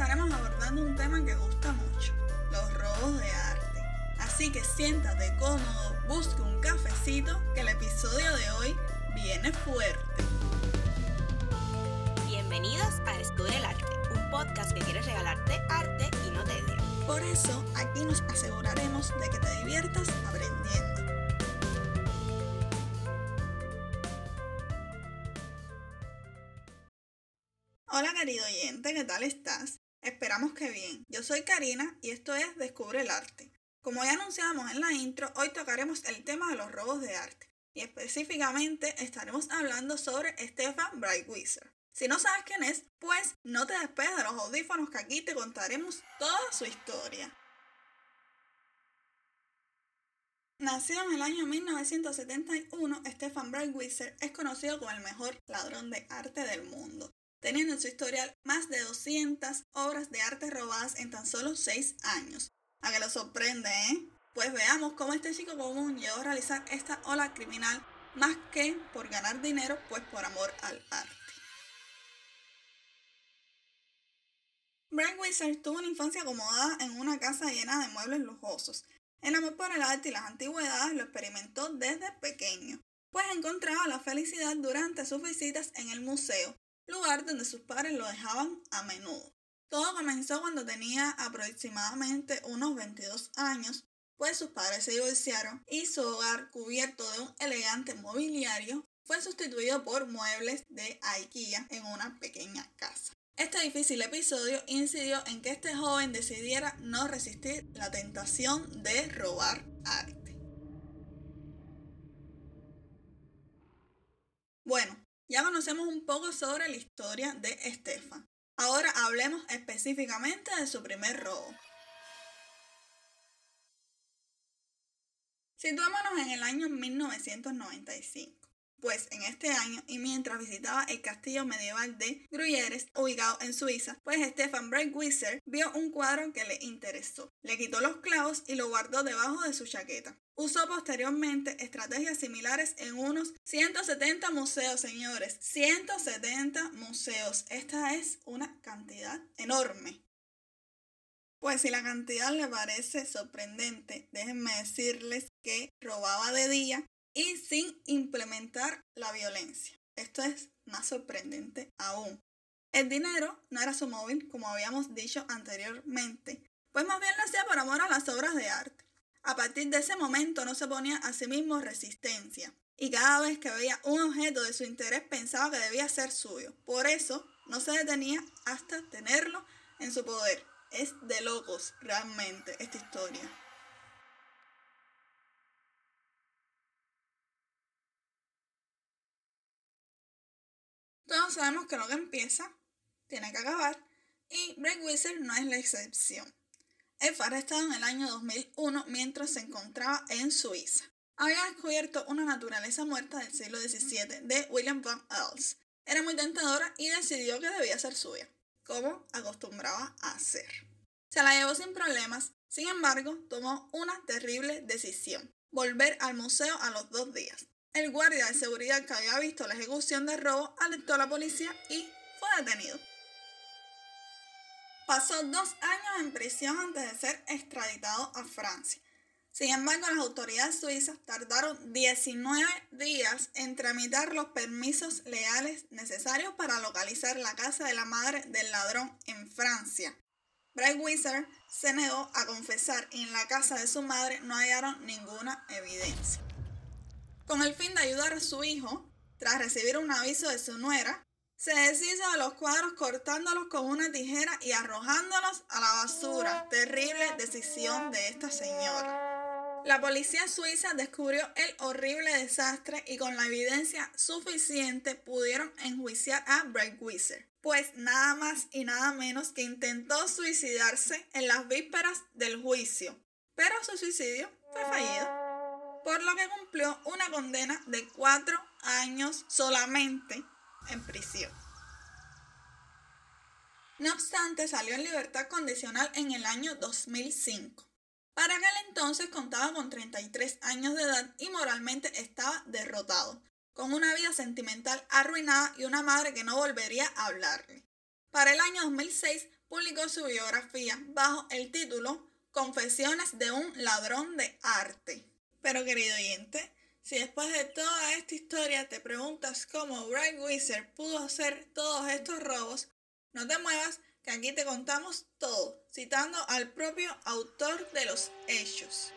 estaremos abordando un tema que gusta mucho, los robos de arte. Así que siéntate cómodo, busque un cafecito, que el episodio de hoy viene fuerte. Bienvenidos a Descubre el Arte, un podcast que quiere regalarte arte y no te dio. Por eso, aquí nos aseguraremos de que te diviertas aprendiendo. Hola querido oyente, ¿qué tal estás? Esperamos que bien. Yo soy Karina y esto es Descubre el Arte. Como ya anunciamos en la intro, hoy tocaremos el tema de los robos de arte y específicamente estaremos hablando sobre Stefan Breitwieser. Si no sabes quién es, pues no te despegues de los audífonos que aquí te contaremos toda su historia. Nacido en el año 1971, Stefan Breitwieser es conocido como el mejor ladrón de arte del mundo teniendo en su historial más de 200 obras de arte robadas en tan solo 6 años. A que lo sorprende, ¿eh? Pues veamos cómo este chico común llegó a realizar esta ola criminal más que por ganar dinero, pues por amor al arte. Brian Wizard tuvo una infancia acomodada en una casa llena de muebles lujosos. El amor por el arte y las antigüedades lo experimentó desde pequeño, pues encontraba la felicidad durante sus visitas en el museo, lugar donde sus padres lo dejaban a menudo. Todo comenzó cuando tenía aproximadamente unos 22 años, pues sus padres se divorciaron y su hogar, cubierto de un elegante mobiliario, fue sustituido por muebles de IKEA en una pequeña casa. Este difícil episodio incidió en que este joven decidiera no resistir la tentación de robar arte. Bueno, ya conocemos un poco sobre la historia de Estefan. Ahora hablemos específicamente de su primer robo. Situémonos en el año 1995 pues en este año y mientras visitaba el castillo medieval de Gruyères, ubicado en Suiza, pues Stefan Breitwieser vio un cuadro que le interesó. Le quitó los clavos y lo guardó debajo de su chaqueta. Usó posteriormente estrategias similares en unos 170 museos, señores. 170 museos. Esta es una cantidad enorme. Pues si la cantidad le parece sorprendente, déjenme decirles que robaba de día y sin implementar la violencia. Esto es más sorprendente aún. El dinero no era su móvil, como habíamos dicho anteriormente, pues más bien lo hacía por amor a las obras de arte. A partir de ese momento no se ponía a sí mismo resistencia, y cada vez que veía un objeto de su interés pensaba que debía ser suyo. Por eso no se detenía hasta tenerlo en su poder. Es de locos realmente esta historia. Todos sabemos que lo que empieza tiene que acabar y Breakwizard no es la excepción. Él fue arrestado en el año 2001 mientras se encontraba en Suiza. Había descubierto una naturaleza muerta del siglo XVII de William van Els. Era muy tentadora y decidió que debía ser suya, como acostumbraba a hacer. Se la llevó sin problemas, sin embargo, tomó una terrible decisión, volver al museo a los dos días. El guardia de seguridad que había visto la ejecución del robo alertó a la policía y fue detenido. Pasó dos años en prisión antes de ser extraditado a Francia. Sin embargo, las autoridades suizas tardaron 19 días en tramitar los permisos legales necesarios para localizar la casa de la madre del ladrón en Francia. Breitwieser se negó a confesar y en la casa de su madre no hallaron ninguna evidencia. Con el fin de ayudar a su hijo, tras recibir un aviso de su nuera, se deshizo de los cuadros cortándolos con una tijera y arrojándolos a la basura. Terrible decisión de esta señora. La policía suiza descubrió el horrible desastre y con la evidencia suficiente pudieron enjuiciar a Breitwieser, pues nada más y nada menos que intentó suicidarse en las vísperas del juicio, pero su suicidio fue fallido por lo que cumplió una condena de cuatro años solamente en prisión. No obstante, salió en libertad condicional en el año 2005. Para aquel entonces contaba con 33 años de edad y moralmente estaba derrotado, con una vida sentimental arruinada y una madre que no volvería a hablarle. Para el año 2006 publicó su biografía bajo el título Confesiones de un ladrón de arte. Pero querido oyente, si después de toda esta historia te preguntas cómo Bright Wizard pudo hacer todos estos robos, no te muevas que aquí te contamos todo, citando al propio autor de los hechos.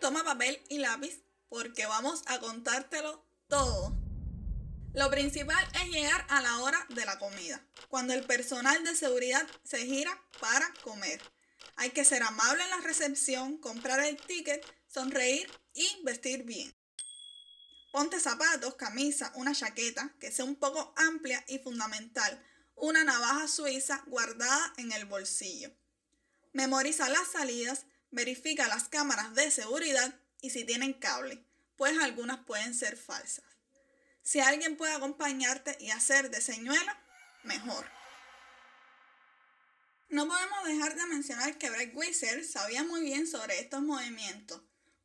Toma papel y lápiz porque vamos a contártelo todo. Lo principal es llegar a la hora de la comida, cuando el personal de seguridad se gira para comer. Hay que ser amable en la recepción, comprar el ticket, sonreír y vestir bien. Ponte zapatos, camisa, una chaqueta que sea un poco amplia y fundamental, una navaja suiza guardada en el bolsillo. Memoriza las salidas, verifica las cámaras de seguridad y si tienen cable, pues algunas pueden ser falsas. Si alguien puede acompañarte y hacer de señuela, mejor. No podemos dejar de mencionar que Brett Wizard sabía muy bien sobre estos movimientos,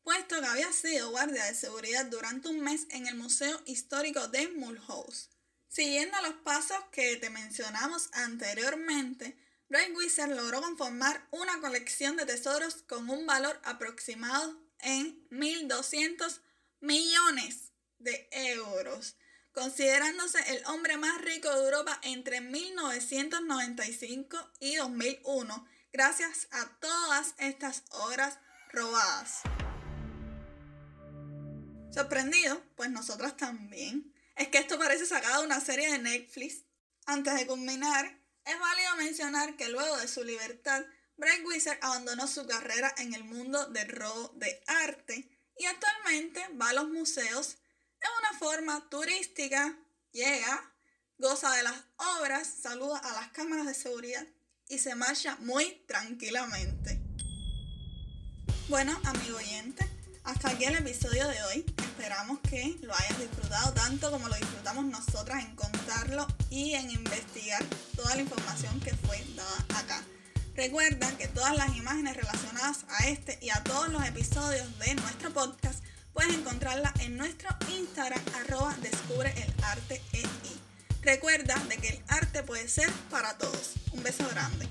puesto que había sido guardia de seguridad durante un mes en el Museo Histórico de Mulhouse. Siguiendo los pasos que te mencionamos anteriormente, Brett Wizard logró conformar una colección de tesoros con un valor aproximado en 1.200 millones de euros considerándose el hombre más rico de Europa entre 1995 y 2001, gracias a todas estas obras robadas. ¿Sorprendido? Pues nosotros también. Es que esto parece sacado de una serie de Netflix. Antes de culminar, es válido mencionar que luego de su libertad, Brett Wizard abandonó su carrera en el mundo del robo de arte y actualmente va a los museos es una forma turística, llega, goza de las obras, saluda a las cámaras de seguridad y se marcha muy tranquilamente. Bueno, amigo oyente, hasta aquí el episodio de hoy. Esperamos que lo hayas disfrutado tanto como lo disfrutamos nosotras en contarlo y en investigar toda la información que fue dada acá. Recuerda que todas las imágenes relacionadas a este y a todos los episodios de nuestro podcast puedes encontrarla en nuestro Instagram arroba descubre el arte EI. Recuerda de que el arte puede ser para todos. Un beso grande.